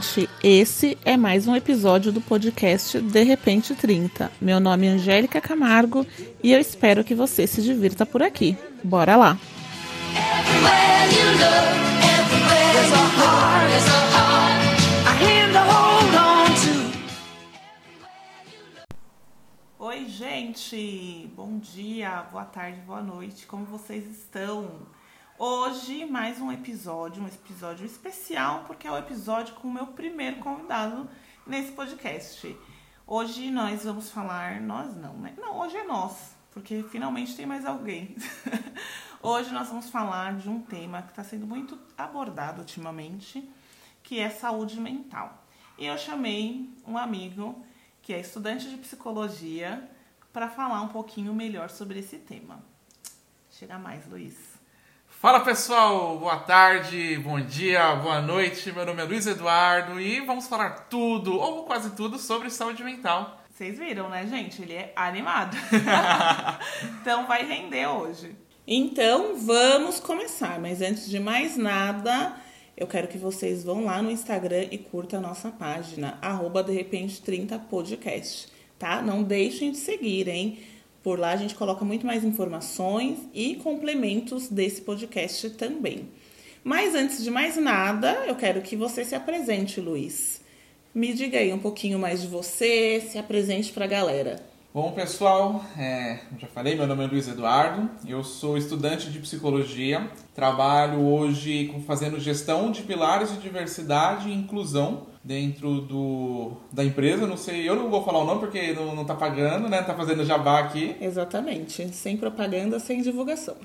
gente! Esse é mais um episódio do podcast De Repente 30. Meu nome é Angélica Camargo e eu espero que você se divirta por aqui. Bora lá! Oi, gente! Bom dia, boa tarde, boa noite, como vocês estão? Hoje, mais um episódio, um episódio especial, porque é o episódio com o meu primeiro convidado nesse podcast. Hoje nós vamos falar, nós não, né? Não, hoje é nós, porque finalmente tem mais alguém. hoje nós vamos falar de um tema que está sendo muito abordado ultimamente, que é saúde mental. E eu chamei um amigo que é estudante de psicologia para falar um pouquinho melhor sobre esse tema. Chega mais, Luiz. Fala pessoal, boa tarde, bom dia, boa noite. Meu nome é Luiz Eduardo e vamos falar tudo, ou quase tudo, sobre saúde mental. Vocês viram, né, gente? Ele é animado. então vai render hoje. Então vamos começar, mas antes de mais nada, eu quero que vocês vão lá no Instagram e curtam a nossa página, arroba de repente 30 podcast, tá? Não deixem de seguir, hein? Por lá a gente coloca muito mais informações e complementos desse podcast também. Mas antes de mais nada, eu quero que você se apresente, Luiz. Me diga aí um pouquinho mais de você, se apresente para a galera. Bom, pessoal, é, já falei, meu nome é Luiz Eduardo, eu sou estudante de psicologia, trabalho hoje fazendo gestão de pilares de diversidade e inclusão dentro do, da empresa. Não sei, eu não vou falar o nome porque não, não tá pagando, né? Tá fazendo jabá aqui. Exatamente. Sem propaganda, sem divulgação.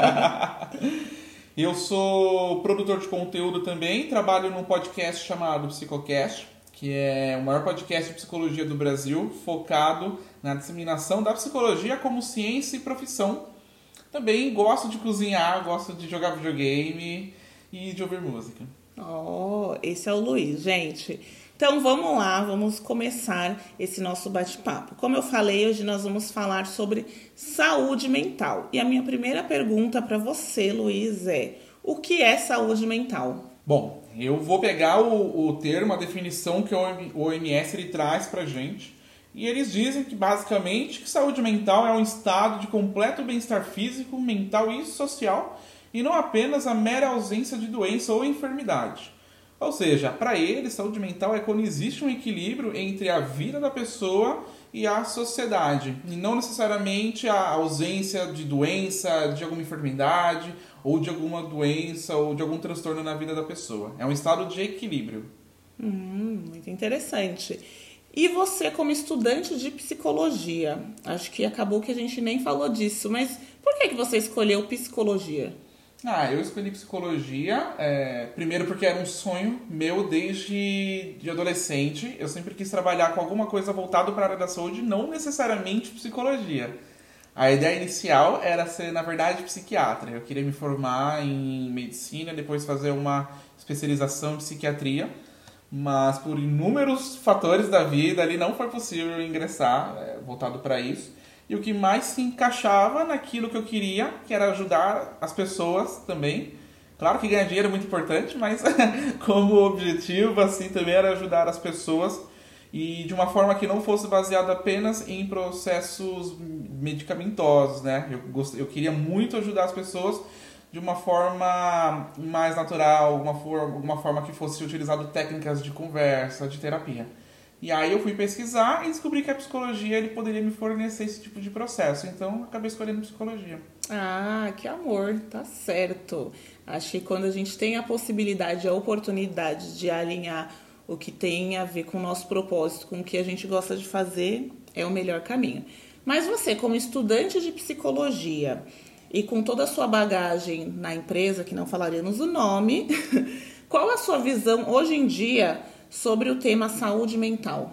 eu sou produtor de conteúdo também, trabalho num podcast chamado Psicocast, que é o maior podcast de psicologia do Brasil, focado na disseminação da psicologia como ciência e profissão. Também gosto de cozinhar, gosto de jogar videogame e de ouvir música. Oh, esse é o Luiz, gente. Então vamos lá, vamos começar esse nosso bate-papo. Como eu falei, hoje nós vamos falar sobre saúde mental. E a minha primeira pergunta para você, Luiz, é: o que é saúde mental? Bom, eu vou pegar o, o termo, a definição que o OMS ele traz para gente. E eles dizem que basicamente que saúde mental é um estado de completo bem-estar físico, mental e social e não apenas a mera ausência de doença ou enfermidade. Ou seja, para ele, saúde mental é quando existe um equilíbrio entre a vida da pessoa e a sociedade, e não necessariamente a ausência de doença, de alguma enfermidade, ou de alguma doença, ou de algum transtorno na vida da pessoa. É um estado de equilíbrio. Hum, muito interessante. E você, como estudante de psicologia, acho que acabou que a gente nem falou disso, mas por que, que você escolheu psicologia? Ah, eu escolhi psicologia, é, primeiro porque era um sonho meu desde de adolescente. Eu sempre quis trabalhar com alguma coisa voltada para a área da saúde, não necessariamente psicologia. A ideia inicial era ser, na verdade, psiquiatra. Eu queria me formar em medicina, depois fazer uma especialização em psiquiatria, mas por inúmeros fatores da vida ali não foi possível ingressar é, voltado para isso e o que mais se encaixava naquilo que eu queria, que era ajudar as pessoas também. Claro que ganhar dinheiro é muito importante, mas como objetivo assim também era ajudar as pessoas e de uma forma que não fosse baseada apenas em processos medicamentosos, né? Eu, gost... eu queria muito ajudar as pessoas de uma forma mais natural, alguma forma, alguma forma que fosse utilizado técnicas de conversa, de terapia. E aí eu fui pesquisar e descobri que a psicologia ele poderia me fornecer esse tipo de processo. Então acabei escolhendo psicologia. Ah, que amor, tá certo. Acho que quando a gente tem a possibilidade, a oportunidade de alinhar o que tem a ver com o nosso propósito, com o que a gente gosta de fazer, é o melhor caminho. Mas você, como estudante de psicologia e com toda a sua bagagem na empresa, que não falaremos o nome, qual a sua visão hoje em dia? Sobre o tema saúde mental?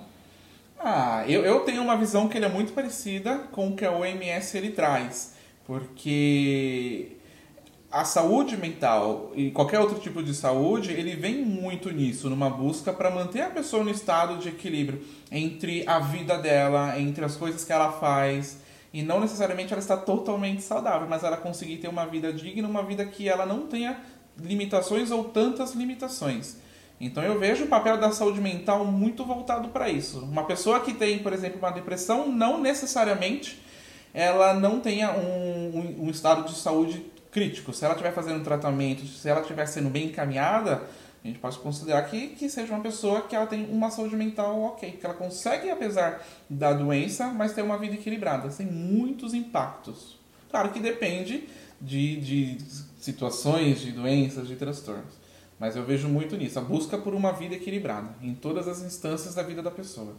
Ah, eu, eu tenho uma visão que ele é muito parecida com o que a OMS ele traz, porque a saúde mental e qualquer outro tipo de saúde, ele vem muito nisso, numa busca para manter a pessoa no estado de equilíbrio entre a vida dela, entre as coisas que ela faz, e não necessariamente ela está totalmente saudável, mas ela conseguir ter uma vida digna, uma vida que ela não tenha limitações ou tantas limitações. Então eu vejo o papel da saúde mental muito voltado para isso. Uma pessoa que tem, por exemplo, uma depressão, não necessariamente ela não tenha um, um, um estado de saúde crítico. Se ela estiver fazendo tratamento, se ela estiver sendo bem encaminhada, a gente pode considerar que, que seja uma pessoa que ela tem uma saúde mental ok, que ela consegue, apesar da doença, mas ter uma vida equilibrada, sem muitos impactos. Claro que depende de, de situações, de doenças, de transtornos. Mas eu vejo muito nisso, a busca por uma vida equilibrada, em todas as instâncias da vida da pessoa.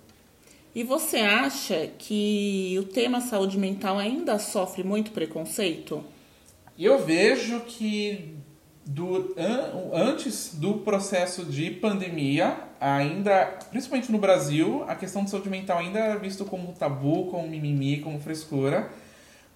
E você acha que o tema saúde mental ainda sofre muito preconceito? Eu vejo que do, an, antes do processo de pandemia, ainda, principalmente no Brasil, a questão de saúde mental ainda era visto como tabu, como mimimi, como frescura.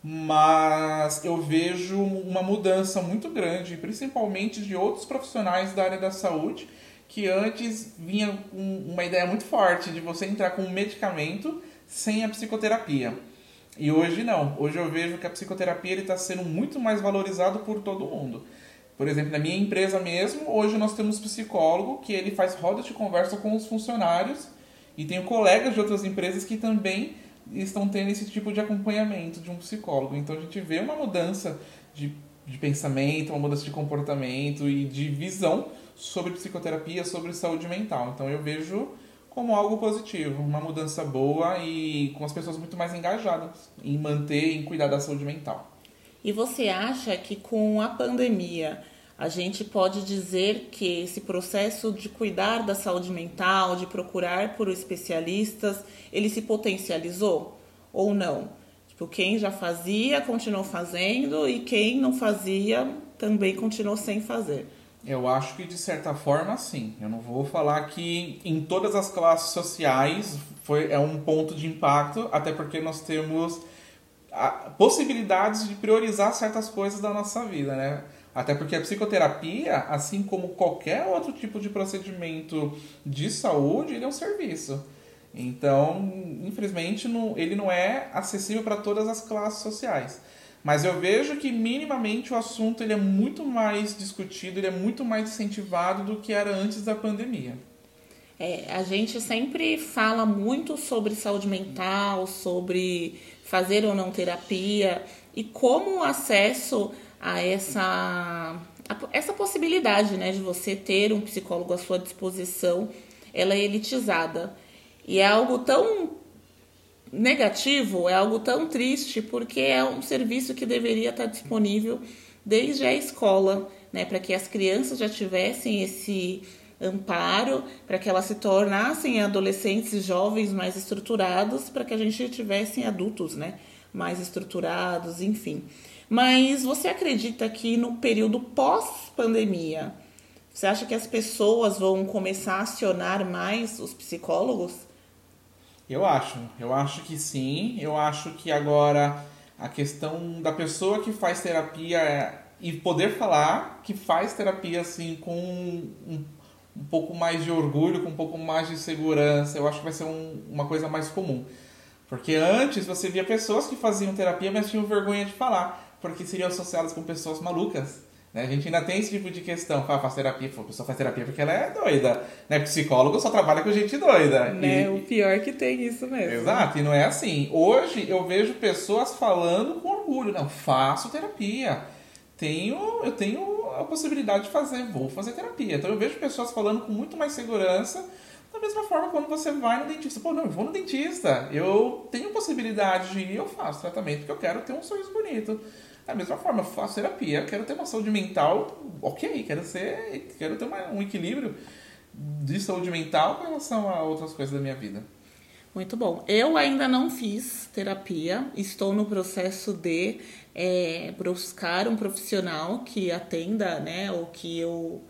Mas eu vejo uma mudança muito grande, principalmente de outros profissionais da área da saúde, que antes vinha uma ideia muito forte de você entrar com um medicamento sem a psicoterapia. E hoje não. Hoje eu vejo que a psicoterapia está sendo muito mais valorizado por todo mundo. Por exemplo, na minha empresa mesmo, hoje nós temos psicólogo que ele faz rodas de conversa com os funcionários e tenho colegas de outras empresas que também estão tendo esse tipo de acompanhamento de um psicólogo. Então a gente vê uma mudança de, de pensamento, uma mudança de comportamento e de visão sobre psicoterapia, sobre saúde mental. Então eu vejo como algo positivo, uma mudança boa e com as pessoas muito mais engajadas em manter, em cuidar da saúde mental. E você acha que com a pandemia a gente pode dizer que esse processo de cuidar da saúde mental, de procurar por especialistas, ele se potencializou ou não? Tipo, quem já fazia continuou fazendo e quem não fazia também continuou sem fazer. Eu acho que de certa forma sim. Eu não vou falar que em todas as classes sociais foi é um ponto de impacto, até porque nós temos possibilidades de priorizar certas coisas da nossa vida, né? Até porque a psicoterapia, assim como qualquer outro tipo de procedimento de saúde, ele é um serviço. Então, infelizmente, não, ele não é acessível para todas as classes sociais. Mas eu vejo que minimamente o assunto ele é muito mais discutido, ele é muito mais incentivado do que era antes da pandemia. É, a gente sempre fala muito sobre saúde mental, sobre fazer ou não terapia e como o acesso a essa, a, essa possibilidade né, de você ter um psicólogo à sua disposição, ela é elitizada. E é algo tão negativo, é algo tão triste, porque é um serviço que deveria estar disponível desde a escola, né, para que as crianças já tivessem esse amparo para que elas se tornassem adolescentes jovens mais estruturados, para que a gente tivesse adultos, né, mais estruturados, enfim. Mas você acredita que no período pós-pandemia, você acha que as pessoas vão começar a acionar mais os psicólogos? Eu acho, eu acho que sim. Eu acho que agora a questão da pessoa que faz terapia e poder falar que faz terapia assim com um um pouco mais de orgulho, com um pouco mais de segurança, eu acho que vai ser um, uma coisa mais comum. Porque antes você via pessoas que faziam terapia, mas tinham vergonha de falar, porque seriam associadas com pessoas malucas. Né? A gente ainda tem esse tipo de questão. Fala, faz terapia, a pessoa faz terapia porque ela é doida. Né? Psicólogo só trabalha com gente doida. Né? E... O pior é que tem isso mesmo. Exato, e não é assim. Hoje eu vejo pessoas falando com orgulho. Não, faço terapia. Tenho, eu tenho a possibilidade de fazer, vou fazer terapia. Então eu vejo pessoas falando com muito mais segurança, da mesma forma quando você vai no dentista. Pô, não, eu vou no dentista, eu tenho possibilidade de ir, eu faço tratamento porque eu quero ter um sorriso bonito. Da mesma forma, eu faço terapia, quero ter uma saúde mental, ok, quero ser, quero ter uma, um equilíbrio de saúde mental com relação a outras coisas da minha vida. Muito bom. Eu ainda não fiz terapia, estou no processo de é, buscar um profissional que atenda, né, ou que eu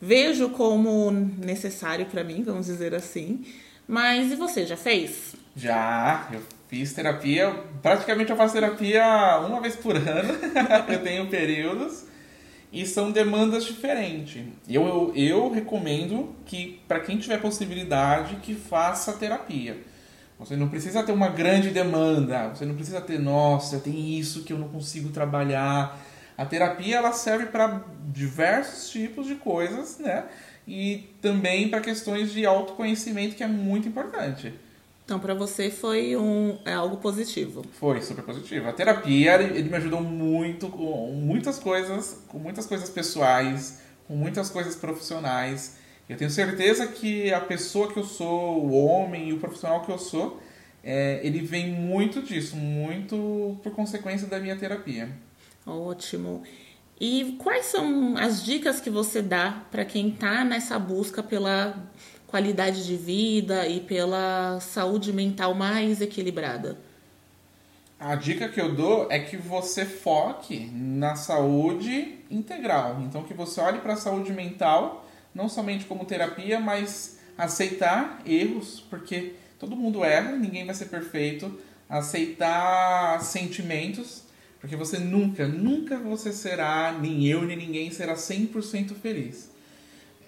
vejo como necessário para mim, vamos dizer assim. Mas e você, já fez? Já, eu fiz terapia. Praticamente eu faço terapia uma vez por ano. eu tenho períodos e são demandas diferentes. Eu, eu, eu recomendo que, para quem tiver possibilidade, que faça terapia você não precisa ter uma grande demanda, você não precisa ter, nossa, tem isso que eu não consigo trabalhar. A terapia ela serve para diversos tipos de coisas, né? e também para questões de autoconhecimento, que é muito importante. Então, para você foi um, é algo positivo? Foi super positivo. A terapia, ele me ajudou muito com muitas coisas, com muitas coisas pessoais, com muitas coisas profissionais. Eu tenho certeza que a pessoa que eu sou, o homem e o profissional que eu sou, é, ele vem muito disso, muito por consequência da minha terapia. Ótimo. E quais são as dicas que você dá para quem está nessa busca pela qualidade de vida e pela saúde mental mais equilibrada? A dica que eu dou é que você foque na saúde integral. Então, que você olhe para a saúde mental, não somente como terapia, mas aceitar erros, porque todo mundo erra, ninguém vai ser perfeito. Aceitar sentimentos, porque você nunca, nunca você será, nem eu, nem ninguém será 100% feliz.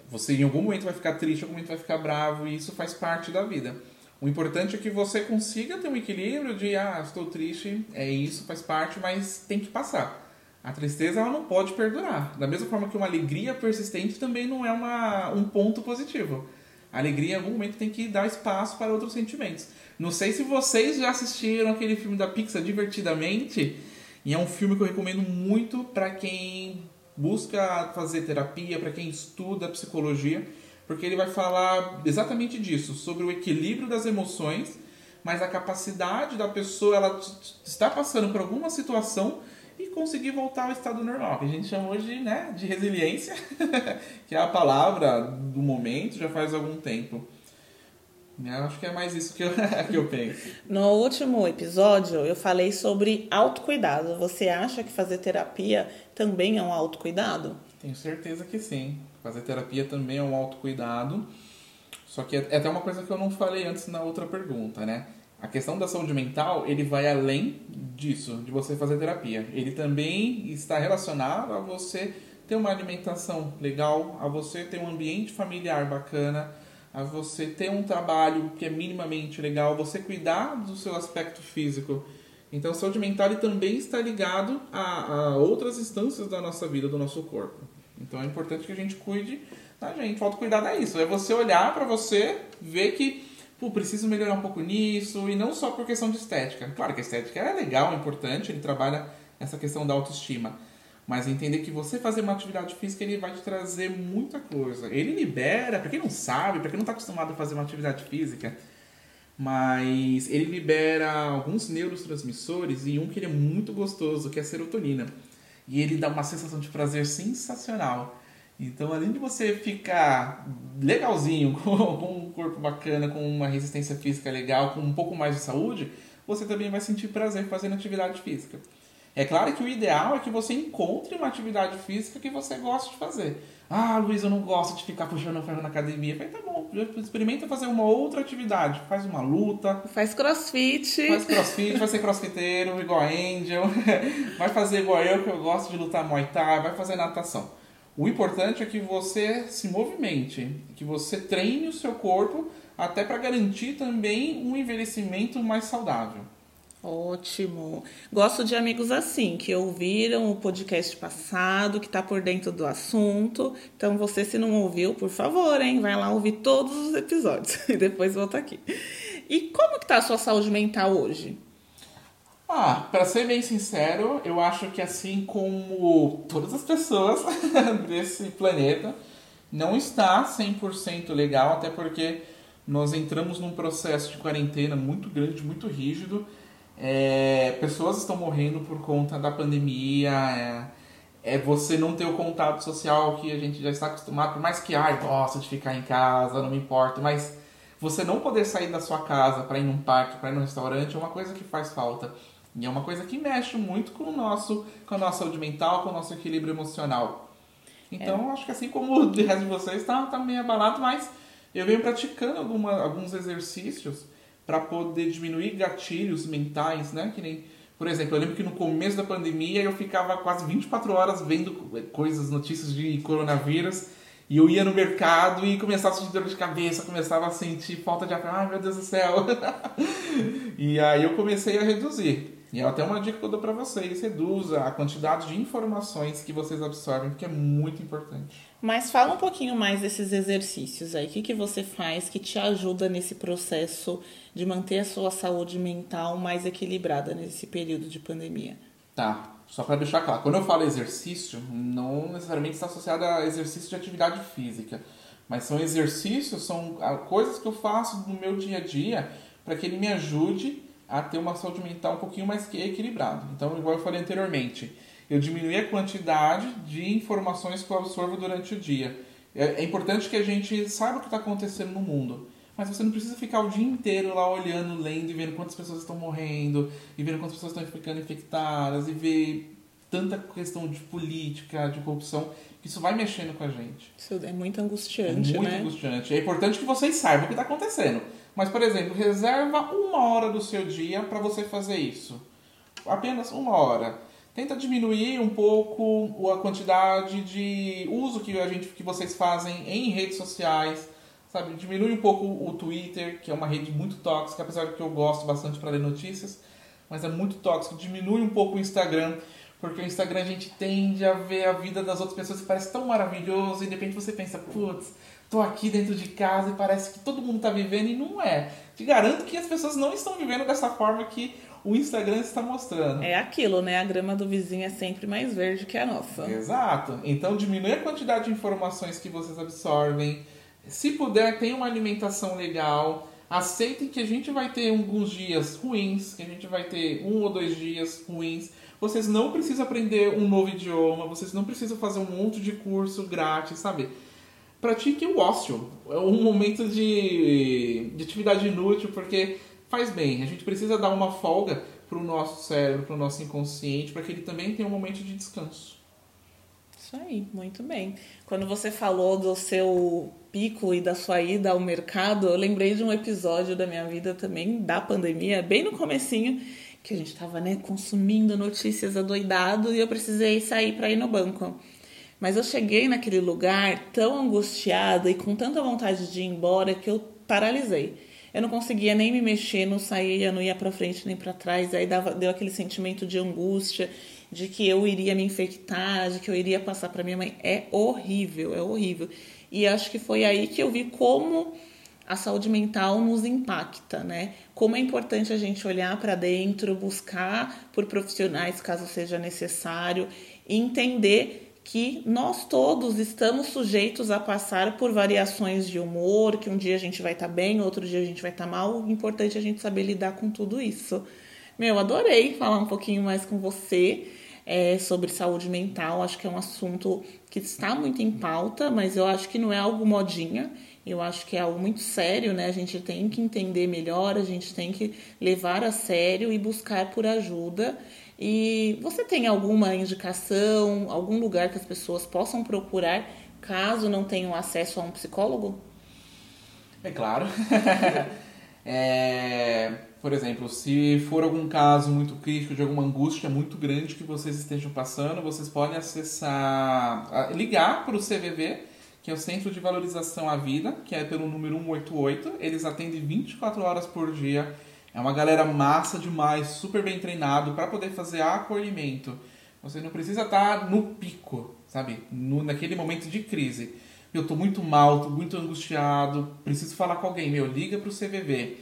Você em algum momento vai ficar triste, em algum momento vai ficar bravo, e isso faz parte da vida. O importante é que você consiga ter um equilíbrio de, ah, estou triste, é isso, faz parte, mas tem que passar. A tristeza ela não pode perdurar. Da mesma forma que uma alegria persistente também não é uma, um ponto positivo. A alegria em algum momento tem que dar espaço para outros sentimentos. Não sei se vocês já assistiram aquele filme da Pixar Divertidamente, e é um filme que eu recomendo muito para quem busca fazer terapia, para quem estuda psicologia, porque ele vai falar exatamente disso, sobre o equilíbrio das emoções, mas a capacidade da pessoa ela está passando por alguma situação e conseguir voltar ao estado normal, que a gente chama hoje né, de resiliência, que é a palavra do momento, já faz algum tempo. Eu acho que é mais isso que eu, que eu penso. No último episódio, eu falei sobre autocuidado. Você acha que fazer terapia também é um autocuidado? Tenho certeza que sim. Fazer terapia também é um autocuidado. Só que é, é até uma coisa que eu não falei antes na outra pergunta, né? A questão da saúde mental, ele vai além disso, de você fazer terapia. Ele também está relacionado a você ter uma alimentação legal, a você ter um ambiente familiar bacana, a você ter um trabalho que é minimamente legal, você cuidar do seu aspecto físico. Então, saúde mental também está ligado a, a, outras instâncias da nossa vida, do nosso corpo. Então, é importante que a gente cuide da gente. Falta cuidar é isso. É você olhar para você, ver que, pô, preciso melhorar um pouco nisso, e não só por questão de estética. Claro que a estética é legal, é importante, ele trabalha essa questão da autoestima. Mas entender que você fazer uma atividade física ele vai te trazer muita coisa. Ele libera, para quem não sabe, para quem não está acostumado a fazer uma atividade física, mas ele libera alguns neurotransmissores e um que ele é muito gostoso, que é a serotonina. E ele dá uma sensação de prazer sensacional. Então, além de você ficar legalzinho, com, um corpo bacana, com uma resistência física legal, com um pouco mais de saúde, você também vai sentir prazer fazendo atividade física. É claro que o ideal é que você encontre uma atividade física que você gosta de fazer. Ah, Luiz, eu não gosto de ficar puxando ferro na academia. Falei, tá bom, experimenta fazer uma outra atividade. Faz uma luta. Faz crossfit. Faz crossfit, vai ser crossfiteiro, igual a Angel. Vai fazer igual eu, que eu gosto de lutar Muay Thai. Vai fazer natação. O importante é que você se movimente, que você treine o seu corpo até para garantir também um envelhecimento mais saudável. Ótimo. Gosto de amigos assim, que ouviram o podcast passado, que está por dentro do assunto. Então, você, se não ouviu, por favor, hein? Vai lá ouvir todos os episódios e depois volta aqui. E como que tá a sua saúde mental hoje? Ah, para ser bem sincero, eu acho que assim como todas as pessoas desse planeta, não está 100% legal, até porque nós entramos num processo de quarentena muito grande, muito rígido é, pessoas estão morrendo por conta da pandemia. É, é, você não ter o contato social que a gente já está acostumado, por mais que, ai, gosto de ficar em casa, não me importa, mas você não poder sair da sua casa para ir num parque, para ir num restaurante, é uma coisa que faz falta. E é uma coisa que mexe muito com o nosso, com a nossa saúde mental, com o nosso equilíbrio emocional. Então, é. acho que assim como o resto de vocês está tá meio abalado, mas eu venho praticando alguma, alguns exercícios para poder diminuir gatilhos mentais, né? Que nem, por exemplo, eu lembro que no começo da pandemia eu ficava quase 24 horas vendo coisas, notícias de coronavírus. E eu ia no mercado e começava a sentir dor de cabeça, começava a sentir falta de ar. Ai meu Deus do céu! e aí eu comecei a reduzir. E é até uma dica que eu dou para vocês: reduza a quantidade de informações que vocês absorvem, porque é muito importante. Mas fala um pouquinho mais desses exercícios aí. O que, que você faz que te ajuda nesse processo de manter a sua saúde mental mais equilibrada nesse período de pandemia? Tá, só para deixar claro, quando eu falo exercício, não necessariamente está associado a exercício de atividade física, mas são exercícios, são ah, coisas que eu faço no meu dia a dia para que ele me ajude a ter uma saúde mental um pouquinho mais equilibrada. Então, igual eu falei anteriormente, eu diminuir a quantidade de informações que eu absorvo durante o dia. É, é importante que a gente saiba o que está acontecendo no mundo. Mas você não precisa ficar o dia inteiro lá olhando, lendo e vendo quantas pessoas estão morrendo, e vendo quantas pessoas estão ficando infectadas, e ver tanta questão de política, de corrupção, que isso vai mexendo com a gente. Isso é muito angustiante, é muito né? angustiante. É importante que vocês saibam o que está acontecendo. Mas, por exemplo, reserva uma hora do seu dia para você fazer isso. Apenas uma hora. Tenta diminuir um pouco a quantidade de uso que a gente que vocês fazem em redes sociais, sabe? Diminui um pouco o Twitter, que é uma rede muito tóxica, apesar de que eu gosto bastante para ler notícias, mas é muito tóxico. Diminui um pouco o Instagram, porque o Instagram a gente tende a ver a vida das outras pessoas que parece tão maravilhoso e de repente você pensa, putz, tô aqui dentro de casa e parece que todo mundo tá vivendo e não é. Te garanto que as pessoas não estão vivendo dessa forma que o Instagram está mostrando. É aquilo, né? A grama do vizinho é sempre mais verde que a nossa. Exato. Então diminui a quantidade de informações que vocês absorvem. Se puder, tenha uma alimentação legal. Aceitem que a gente vai ter alguns dias ruins, que a gente vai ter um ou dois dias ruins. Vocês não precisam aprender um novo idioma, vocês não precisam fazer um monte de curso grátis, sabe? Pratique o ócio. É um momento de, de atividade inútil, porque faz bem. A gente precisa dar uma folga para o nosso cérebro, para o nosso inconsciente, para que ele também tenha um momento de descanso. Isso aí, muito bem. Quando você falou do seu pico e da sua ida ao mercado, eu lembrei de um episódio da minha vida também, da pandemia, bem no comecinho, que a gente estava né, consumindo notícias adoidado e eu precisei sair para ir no banco. Mas eu cheguei naquele lugar tão angustiada e com tanta vontade de ir embora que eu paralisei. Eu não conseguia nem me mexer, não saía, não ia para frente nem para trás. Aí dava, deu aquele sentimento de angústia, de que eu iria me infectar, de que eu iria passar para minha mãe. É horrível, é horrível. E acho que foi aí que eu vi como a saúde mental nos impacta, né? Como é importante a gente olhar para dentro, buscar por profissionais caso seja necessário, e entender que nós todos estamos sujeitos a passar por variações de humor, que um dia a gente vai estar tá bem, outro dia a gente vai estar tá mal. O importante é a gente saber lidar com tudo isso. Meu, adorei falar um pouquinho mais com você é, sobre saúde mental. Acho que é um assunto que está muito em pauta, mas eu acho que não é algo modinha. Eu acho que é algo muito sério, né? A gente tem que entender melhor, a gente tem que levar a sério e buscar por ajuda. E você tem alguma indicação, algum lugar que as pessoas possam procurar caso não tenham acesso a um psicólogo? É claro. é, por exemplo, se for algum caso muito crítico, de alguma angústia muito grande que vocês estejam passando, vocês podem acessar, ligar para o CVV, que é o Centro de Valorização à Vida, que é pelo número 188. Eles atendem 24 horas por dia é uma galera massa demais, super bem treinado para poder fazer acolhimento. Você não precisa estar tá no pico, sabe? No, naquele momento de crise. Eu estou muito mal, estou muito angustiado, preciso falar com alguém. Meu, liga para o CVV.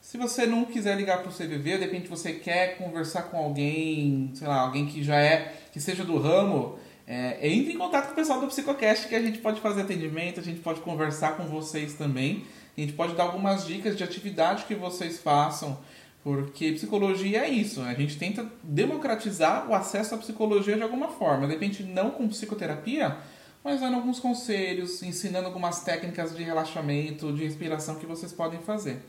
Se você não quiser ligar para o CVV, de repente você quer conversar com alguém, sei lá, alguém que já é, que seja do ramo, é, entre em contato com o pessoal do Psicocast que a gente pode fazer atendimento, a gente pode conversar com vocês também. A gente pode dar algumas dicas de atividade que vocês façam, porque psicologia é isso. A gente tenta democratizar o acesso à psicologia de alguma forma. De repente, não com psicoterapia, mas dando alguns conselhos, ensinando algumas técnicas de relaxamento, de respiração que vocês podem fazer.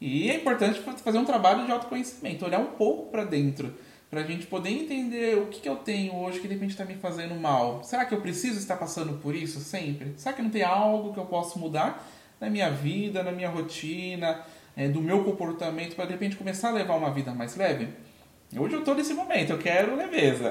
E é importante fazer um trabalho de autoconhecimento, olhar um pouco para dentro, para a gente poder entender o que, que eu tenho hoje que de repente está me fazendo mal. Será que eu preciso estar passando por isso sempre? Será que não tem algo que eu posso mudar? na minha vida, na minha rotina, é, do meu comportamento, para de repente começar a levar uma vida mais leve. Hoje eu tô nesse momento, eu quero leveza.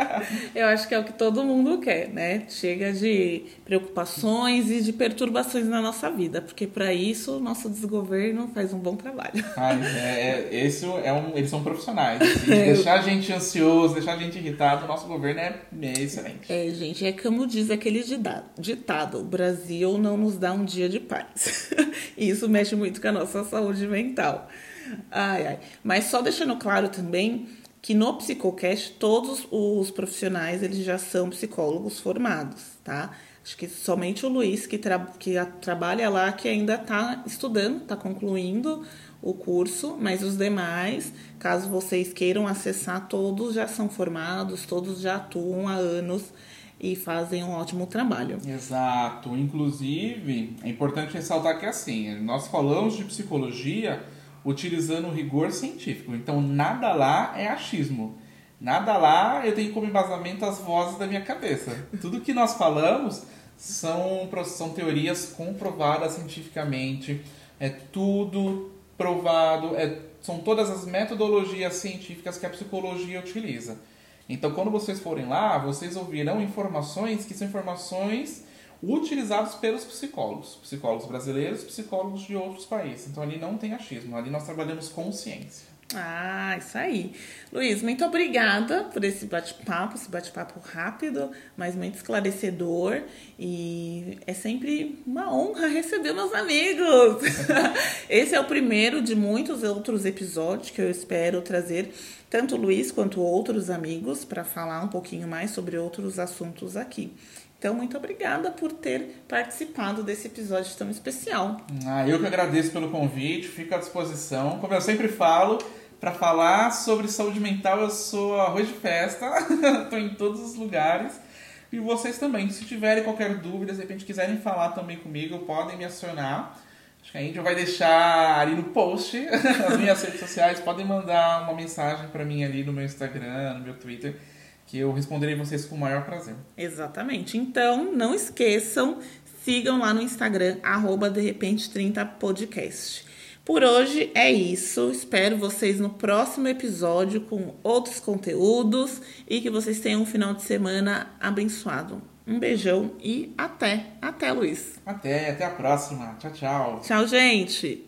eu acho que é o que todo mundo quer, né? Chega de preocupações e de perturbações na nossa vida, porque para isso o nosso desgoverno faz um bom trabalho. Ah, é, é, esse é um, eles são profissionais. Assim, deixar a gente ansioso, deixar a gente irritado, o nosso governo é, é excelente. É, gente, é como diz aquele ditado: o Brasil não nos dá um dia de paz. e isso mexe muito com a nossa saúde mental. Ai, ai. Mas só deixando claro também que no Psicocast todos os profissionais eles já são psicólogos formados, tá? Acho que somente o Luiz que, tra que trabalha lá que ainda está estudando, está concluindo o curso, mas os demais, caso vocês queiram acessar, todos já são formados, todos já atuam há anos e fazem um ótimo trabalho. Exato. Inclusive, é importante ressaltar que assim, nós falamos de psicologia utilizando o rigor científico. Então, nada lá é achismo. Nada lá eu tenho como embasamento as vozes da minha cabeça. Tudo que nós falamos são, são teorias comprovadas cientificamente. É tudo provado. É, são todas as metodologias científicas que a psicologia utiliza. Então, quando vocês forem lá, vocês ouvirão informações que são informações utilizados pelos psicólogos, psicólogos brasileiros, psicólogos de outros países. Então ali não tem achismo, ali nós trabalhamos com ciência. Ah, isso aí. Luiz, muito obrigada por esse bate-papo, esse bate-papo rápido, mas muito esclarecedor. E é sempre uma honra receber meus amigos. esse é o primeiro de muitos outros episódios que eu espero trazer tanto Luiz quanto outros amigos para falar um pouquinho mais sobre outros assuntos aqui. Então, muito obrigada por ter participado desse episódio tão especial. Ah, eu que agradeço pelo convite, fico à disposição. Como eu sempre falo, para falar sobre saúde mental, eu sou arroz de festa, estou em todos os lugares. E vocês também, se tiverem qualquer dúvida, de repente quiserem falar também comigo, podem me acionar. Acho que a gente vai deixar ali no post as minhas redes sociais. Podem mandar uma mensagem para mim ali no meu Instagram, no meu Twitter que eu responderei vocês com o maior prazer. Exatamente. Então, não esqueçam, sigam lá no Instagram, arroba de repente 30 podcast. Por hoje é isso. Espero vocês no próximo episódio com outros conteúdos e que vocês tenham um final de semana abençoado. Um beijão e até. Até, Luiz. Até, até a próxima. Tchau, tchau. Tchau, gente.